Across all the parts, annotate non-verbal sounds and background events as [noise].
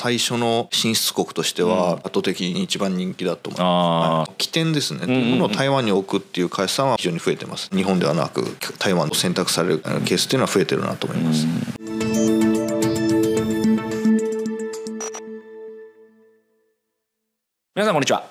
最初の進出国としては圧倒的に一番人気だと思います、起点ですね、というものを台湾に置くっていう会社さんは非常に増えてます。日本ではなく台湾を選択されるケースっていうのは増えてるなと思います、皆さんこんにちは。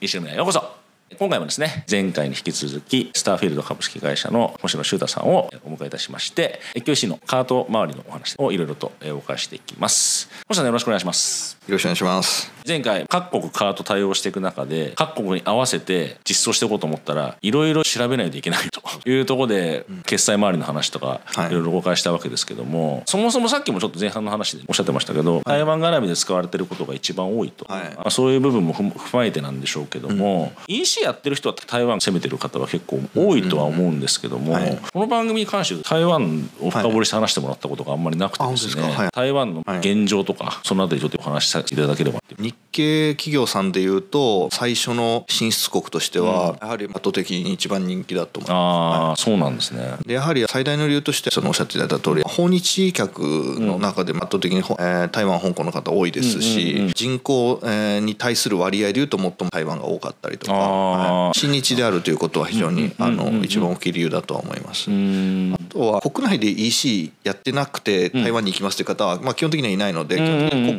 石村ようこそ今回もですね前回に引き続きスターフィールド株式会社の星野修太さんをお迎えいたしまして越境 c のカート周りのお話をいろいろとお伺いしていきます。星野さんよろしくお願いします。よろしくお願いします。前回各国カート対応していく中で各国に合わせて実装していこうと思ったらいろいろ調べないといけないと。[laughs] いうところで決済周りの話とかい。ろいろお伺いしたわけですけども、はい、そもそもさっきもちょっと前半の話でおっしゃってましたけど、はい、台湾絡みで使われてることが一番多いと、はい、まあ、そういう部分も踏まえてなんでしょうけども、うん、EC やってる人は台湾攻めてる方は結構多いとは思うんですけども、この番組に関して台湾を深掘りして話してもらったことがあんまりなくてですね、台湾の現状とかそのあたりちょっとお話しさせていただければ日系企業さんでいうと最初の進出国としてはやはり圧倒的に一番人気だと思います、ああ、そうなんですね。でやはり最大の理由としてそのおっしゃっていただいた通り訪日客の中で圧倒的に、えー、台湾香港の方多いですし、人口、えー、に対する割合でいうと最も台湾が多かったりとか、はい、親日であるということは非常に、あの一番大きい理由だとは思います。あとは国内で EC やってなくて台湾に行きますという方は、まあ、基本的にはいないので、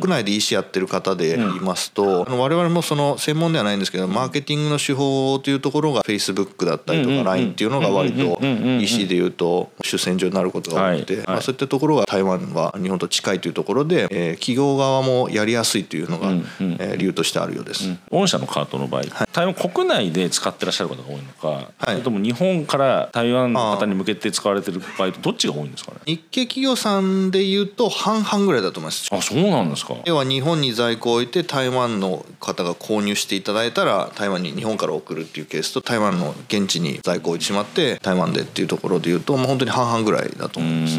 国内で EC やってる方でいますと、我々もその専門ではないんですけどマーケティングの手法というところが Facebook だったりとか LINE っていうのが割と EC でいうと主戦場になることが多くて、まあ、そういったところが台湾は日本と近いというところで、えー、企業側もやりやすいというのが、えー、理由としてあるようです。御社のカートの場合、はい、台湾国内で使ってらっしゃる方が多いのか、はい、それとも日本から台湾の方に向けて使われてる場合どっちが多いんですかね？日系企業さんでいうと半々ぐらいだと思います。あそうなんですか。要は日本に在庫を置いて台湾の方が購入していただいたら台湾に日本から送るっていうケースと台湾の現地に在庫を置いてしまって台湾でっていうところでいうともう本当に半々ぐらいだと思います。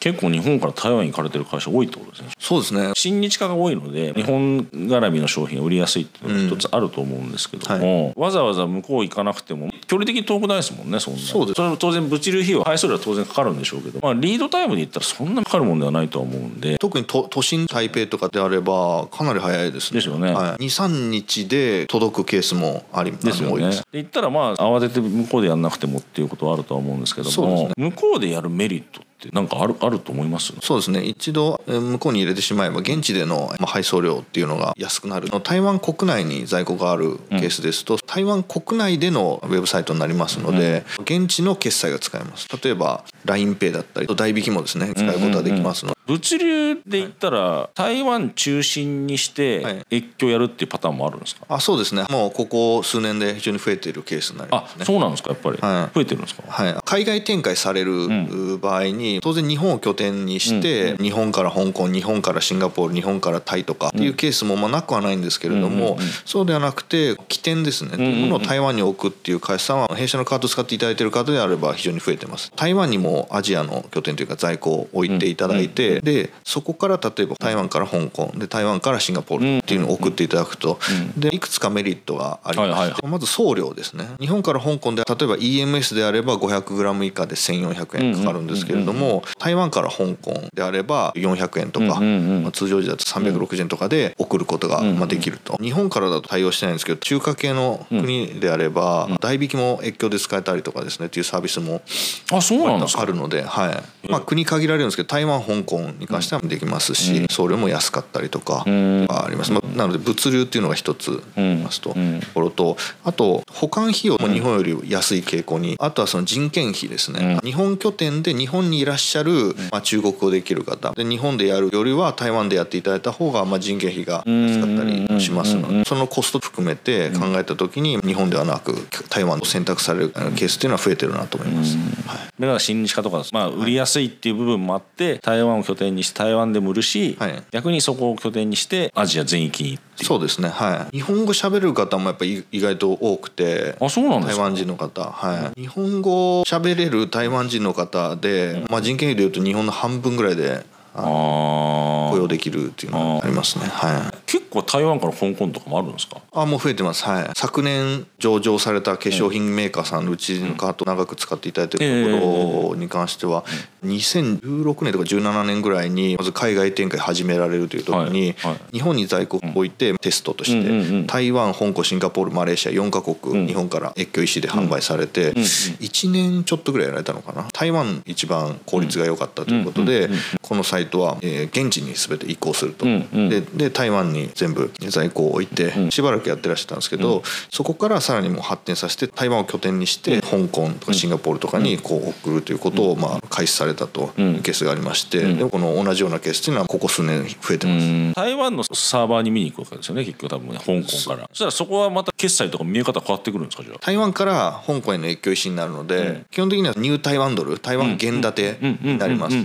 結構日本から台湾に行かれてる会社多いってことですね。そうですね。親日化が多いので日本絡みの商品が売りやすいっていうのが一つあると思うんですけども、はい、わざわざ向こう行かなくても距離的に遠くないですもんねそんな。そうです。それ当然物流費用配送料は当然かかるんでしょうけど、まあ、リードタイムで言ったらそんなかかるもんではないとは思うんで。特に都都心台北とかであればかなり早いですね。ですよね、はい、23日で届くケースもありですよね。で言ったらまあ慌てて向こうでやんなくてもっていうことはあるとは思うんですけども、ね、向こうでやるメリットってなんかあるあると思います？そうですね。一度向こうに入れてしまえば現地での配送料っていうのが安くなる。台湾国内に在庫があるケースですと、うん、台湾国内でのウェブサイトになりますので、うん、現地の決済が使えます。例えば LINEPay だったり代引きもですね使うことができますので、物流で言ったら台湾中心にして越境やるっていうパターンもあるんですか、あそうですね。もうここ数年で非常に増えているケースになります、ね、あそうなんですか？やっぱり、はい、増えてるんですか、はい、海外展開される場合に、当然日本を拠点にして、日本から香港日本からシンガポール日本からタイとかっていうケースもまあなくはないんですけれども、そうではなくて起点ですね、うものを台湾に置くっていう会社さんは弊社のカード使っていただいている方であれば非常に増えてます。台湾にもアジアの拠点というか在庫を置いていただいて、でそここから例えば台湾から香港で台湾からシンガポールっていうのを送っていただくと、でいくつかメリットがありまして、まず送料ですね。日本から香港で例えば EMS であれば 500g 以下で1400円かかるんですけれども台湾から香港であれば400円とか、まあ、通常時だと360円とかで送ることがまあできると。日本からだと対応してないんですけど中華系の国であれば代引きも越境で使えたりとかですねっていうサービスもあるので、はい。まあ、国限られるんですけど台湾香港に関してはできますし、送料も安かったりとかあります、まあ、なので物流っていうのが一つありますと、ところとあと保管費用も日本より安い傾向にあとはその人件費ですね、日本拠点で日本にいらっしゃる、まあ、中国語できる方。で日本でやるよりは台湾でやっていただいた方が、まあ、人件費が安かったりしますのでそのコスト含めて考えた時に日本ではなく台湾を選択されるケースっていうのは増えてるなと思います。はい、だから親日化とか、まあ、売りやすいっていう部分もあって、台湾を拠点にして台湾でも売るし、はい、逆にそこを拠点にしてアジア全域にそうですねはい。日本語喋る方もやっぱり意外と多くてあそうなんです台湾人の方はい。日本語喋れる台湾人の方で、まあ、人件費でいうと日本の半分ぐらいで雇用できるっていうのがありますねはい。結構台湾から香港とかもあるんですか？あもう増えてます。はい。昨年上場された化粧品メーカーさんのうちのカート長く使っていただいてるところに関しては2016年とか17年ぐらいにまず海外展開始められるという時に日本に在庫を置いてテストとして台湾香港シンガポールマレーシア4カ国日本から越境石で販売されて1年ちょっとぐらいやられたのかな？台湾一番効率が良かったということでこのサイトは現地に全て移行すると。で台湾に全部在庫を置いてしばらくやってらっしゃったんですけどそこからさらにもう発展させて台湾を拠点にして香港とかシンガポールとかにこう送るということをまあ開始されたというケースがありましてでもこの同じようなケースというのはここ数年増えてます。台湾のサーバーに見に行くわけですよね結局多分ね香港から。そしたらそこはまた決済とか見え方変わってくるんですかじゃあ？台湾から香港への越境石になるので基本的にはニュー台湾ドル台湾元建てになります。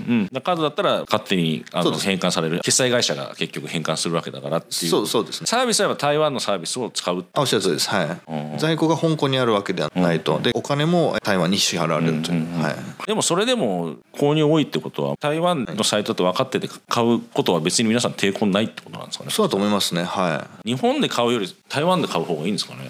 カードだったら勝手にあの返還される決済会社が結局返還するわけだからっていうそうそうですねサービスは台湾のサービスを使うあおっしゃる通りですはい在庫が香港にあるわけではないとでお金も台湾に支払われるという、はい、でもそれでも購入多いってことは台湾のサイトって分かってて買うことは別に皆さん抵抗ないってことなんですかねそうだと思いますねはい日本で買うより台湾で買う方がいいんですかね。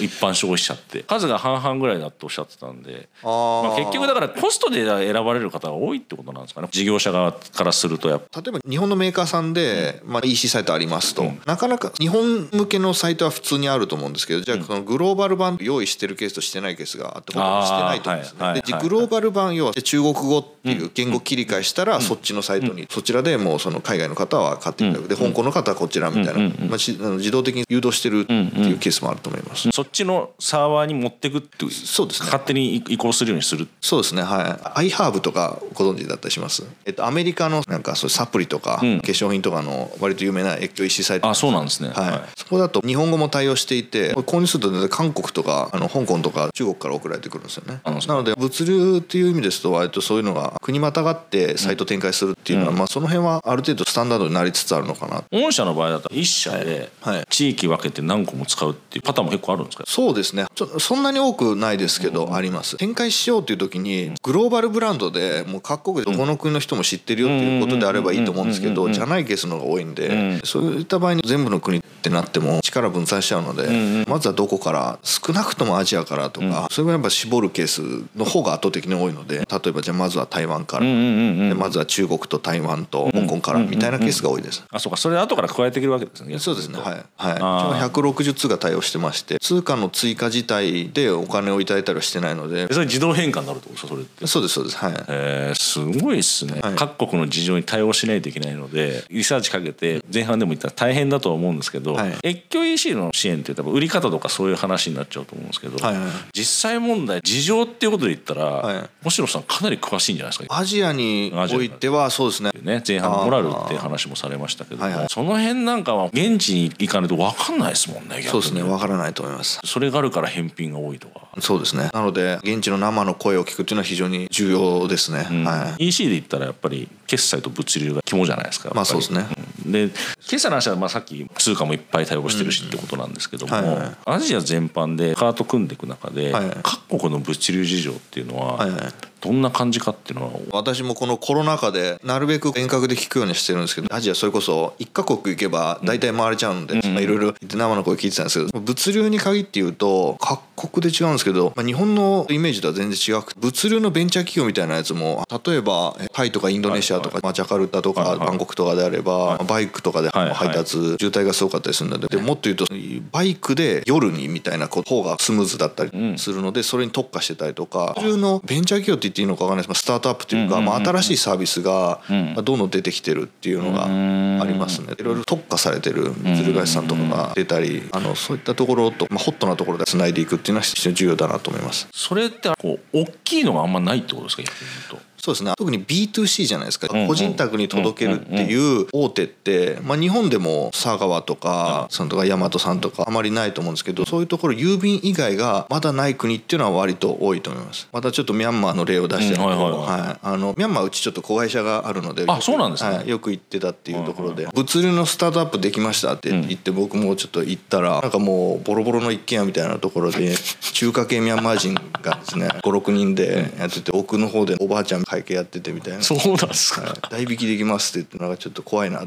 一般消費者って。数が半々ぐらいだとおっしゃってたんでまあ、結局だからコストで選ばれる方が多いってことなんですかね。事業者側からするとやっぱ。例えば日本のメーカーさんで、まあ、EC サイトありますと、うん、なかなか日本向けのサイトは普通にあると思うんですけどじゃあそのグローバル版用意してるケースとしてないケースがあってほとんどしてないと思うんですね。でグローバル版要は中国語っていう言語切り替えしたらそっちのサイトに、そちらでもうその海外の方は買っていただくで香港の方はこちらみたいな、まあ、自動的に誘導してるっていうケースもあると思います。そっちのサーバーに持っていくっていうそうですね。勝手に移行するようにする？そうですねはい。iHerb とかご存知だったりします、えっと、アメリカのなんかそうサプリとか、化粧品とかの割と有名な越境 EC サイトあそうなんですね、はい、そこだと日本語も対応していて購入すると韓国とかあの香港とか中国から送られてくるんですよね。なので物流っていう意味ですと割とそういうのが国またがってサイト展開するっていうのは、まあ、その辺はある程度スタンダードになりつつあるのかな。御社の場合だと1社で地域分けて何個も使うっていうパターンも結構あるんですか？そうですね。そんなに多くないですけど、あります。展開しようっていう時にグローバルブランドでもう各国でどこの国の人も知ってるよっていうことであればいいと思うんですけどじゃないケースの方が多いんで、そういった場合に全部の国ってなっても力分散しちゃうので、まずはどこから少なくともアジアからとか、それがやっぱ絞るケースの方が圧倒的に多いので例えばじゃあまずは台湾から、でまずは中国と台湾と香港からみたいなケースが多いです。あそうか。それ後から加えていけるわけですね。そうですね。はい、はい、160通が対応してまして通貨の追加自体でお金をいただいたりはしてないので。それ自動変換になるってことですか？それって。そうですそうですはい。えー、すごいですね、はい、各国の事情に対応しないといけないのでリサーチかけて前半でも言ったら大変だとは思うんですけど、はい、越境 EC の支援って多分売り方とかそういう話になっちゃうと思うんですけど、はいはい、実際問題事情っていうことで言ったら、はい、星野さんかなり詳しいんじゃないですか？アジアにおいてはそうですね。ね前半モラルって話もされましたけど、はいはい、その辺なんかは現地に行かないと分かんないですもんね。そうですね分からないと思います。それがあるから返品が多いとか？そうですね。なので現地の生の声を聞くっていうのは非常に重要ですね、うん、はい、EC で言ったらやっぱり決済と物流が肝じゃないですかまあそうですね、うん、で決済の話はまあさっき通貨もいっぱい対応してるしってことなんですけども、アジア全般でカート組んでいく中で、各国の物流事情っていうのは、どんな感じかっていうのは？私もこのコロナ禍でなるべく遠隔で聞くようにしてるんですけどアジアそれこそ1カ国行けば大体回れちゃうんでいろいろ生の声聞いてたんですけど物流に限って言うと各国で違うんですけど、まあ、日本のイメージとは全然違くて物流のベンチャー企業みたいなやつも例えばタイとかインドネシアとか、まあ、ジャカルタとかバンコクとかであればバイクとかで配達渋滞がすごかったりするのでもっと言うとバイクで夜にみたいな方がスムーズだったりするのでそれに特化してたりとか物流のベンチャー企業って言っていいのか分かんないですスタートアップというか、まあ、新しいサービスがどんどん出てきてるっていうのがありますねいろいろ特化されてる鶴ヶさんとかが出たりあのそういったところと、まあ、ホットなところでつないでいくっていうのは非常に重要だなと思います。それってこう大きいのがあんまないってことですか逆に言うとそうですね。特に B2C じゃないですか、個人宅に届けるっていう大手って、まあ、日本でも佐川とかさんとか大和さんとかあまりないと思うんですけどそういうところ郵便以外がまだない国っていうのは割と多いと思います。またちょっとミャンマーの例を出して。ると、はいあのミャンマーうちちょっと子会社があるのであそうなんですね、はい、よく行ってたっていうところで、物流のスタートアップできましたって言って僕もちょっと行ったらなんかもうボロボロの一軒家みたいなところで中華系ミャンマー人がですね56人でやってて奥の方でおばあちゃん会計やっててみたいな。そうなんですか、代引きできますって言ってなんかちょっと怖いな。大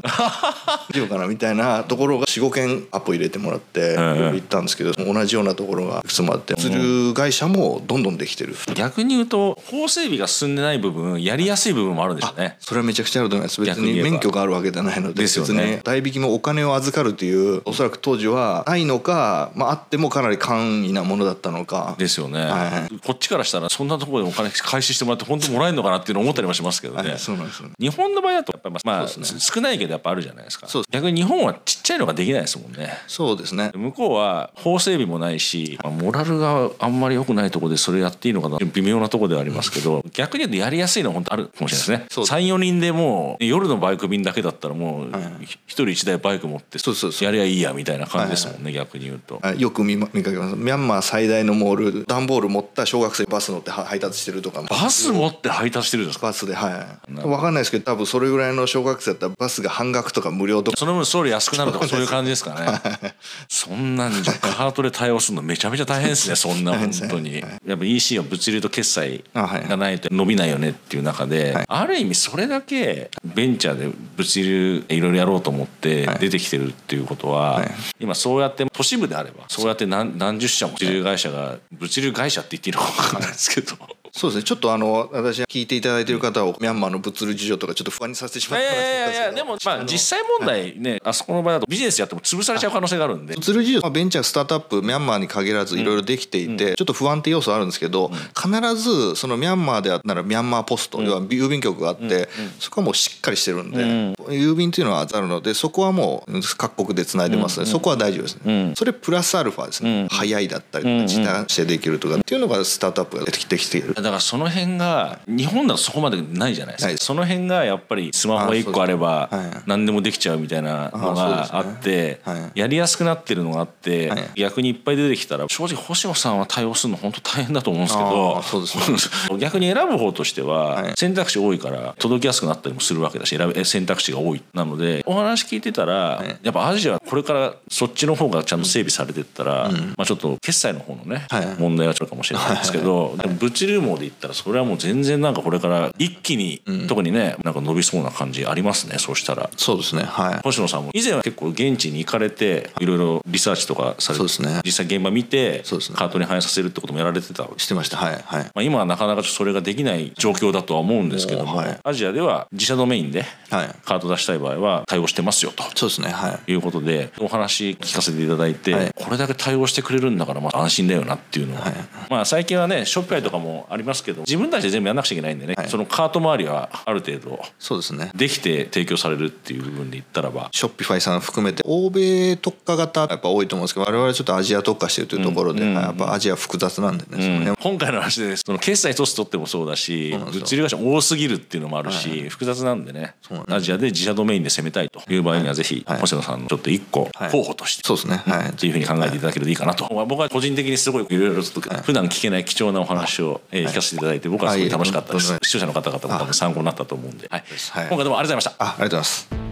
丈夫かなみたいなところが45件アポ入れてもらって行ったんですけど同じようなところがいくつもあって釣る会社もどんどんできてる逆に言うと法整備が進んでない部分やりやすい部分もあるんですよね。それはめちゃくちゃあると思います。別に免許があるわけじゃないのでですよね。代引きもお金を預かるというおそらく当時はないのか、まあ、あってもかなり簡易なものだったのか。ですよね、はい、こっちからしたらそんなところでお金開始してもらって本当もらえるのかなっていうのを思ったりもしますけどね、はい、そうなんですよ、ね、日本の場合だとやっぱりまあ、ね、少ないけどやっぱあるじゃないですか。逆に日本はちっちゃいのができないですもんね。そうですね。向こうは法整備もないし、まあ、モラルがあんまり良くないところでそれやっていいのかな。微妙なところではありますけど逆に言うとやりやすいのは本当あるかもしれないですね。34人でもう夜のバイク便だけだったらもう一人一台バイク持ってやりゃいいやみたいな感じですもんね、逆に言うと。よく見見かけます。ミャンマー最大のモール段ボール持った小学生バス乗って配達してるとかバス持って配達してるんですか。バスではい。分かんないですけど多分それぐらいの小学生だったらバスが半額とか無料とか。その分送料安くなるとかそういう感じですかね。そんなんじゃカートで対応するのめちゃめちゃ大変ですね [laughs] そんな本当に。やっぱ EC は物流と決済がない。と伸びないよねっていう中である意味それだけベンチャーで物流いろいろやろうと思って出てきてるっていうことは今そうやって都市部であればそうやって何何十社も物流会社が物流会社って言っていいのか分かんないですけどそうですね。ちょっとあの私聞いていただいている方をミャンマーの物流事情とかちょっと不安にさせてしまったいやいやいやでもまあ実際問題ね、はい、あそこの場合だとビジネスやっても潰されちゃう可能性があるんで。物流事情、まあ、ベンチャースタートアップミャンマーに限らずいろいろできていて、うん、ちょっと不安定要素あるんですけど、うん、必ずそのミャンマーであったらミャンマーポスト、うん、要は郵便局があって、そこはもうしっかりしてるんで、郵便っていうのはあるのでそこはもう各国でつないでますので、そこは大丈夫ですね、それプラスアルファですね、早いだったりとか時短してできるとかっていうのがスタートアップが出てきているだからその辺が日本だとそこまでないじゃないですか。その辺がやっぱりスマホ1個あれば何でもできちゃうみたいなのがあってやりやすくなってるのがあって逆にいっぱい出てきたら正直星野さんは対応するの本当大変だと思うんですけど [laughs] 逆に選ぶ方としては選択肢多いから届きやすくなったりもするわけだし選選択肢が多い。なのでお話聞いてたらやっぱアジアこれからそっちの方がちゃんと整備されてったらまあちょっと決済の方のね問題はちょっとかもしれないですけどでも物流網で言ったらそれはもう全然なんかこれから一気に、うん、特にねなんか伸びそうな感じありますねそうしたら。そうですねはい。星野さんも。以前は結構現地に行かれてい。ろいろリサーチとかされて、ね、実際現場見て、そうですね、カートに反映させるってこともやられてたしてましたはい、はい。まあ、今はなかなかそれができない状況だとは思うんですけども、はい、アジアでは自社ドメインでカート出したい場合は対応してますよと。そうですねはい。いうことでお話聞かせていただいて、はい、これだけ対応してくれるんだからまあ安心だよなっていうのは、はい、まあ最近はねショッピファイとかもありますけど自分たちで全部やんなくちゃいけないんでね、はい、そのカート周りはある程度そうですね。できて提供されるっていう部分で言ったらば。ショッピファイさん含めて欧米特化型やっぱ多いと思うんですけど我々ちょっとアジア特化してるというところで、うん、やっぱアジア複雑なんでね、うん、今回の話でその決済一つ取ってもそうだし物流会社多すぎるっていうのもあるし、はい、複雑なんでね。アジアで自社ドメインで攻めたいという場合にはぜひ、はい、星野さんのちょっと一個候補として、そうですね、はい、っていうふうに考えていただけるといいかなと、僕は個人的にすごいいろいろちょっと普段聞けない貴重なお話を、えー、聞かせていただいて僕はすごい楽しかったです、視聴者の方々も多分参考になったと思うんで、はい、今回どうもありがとうございました。あありがとうございます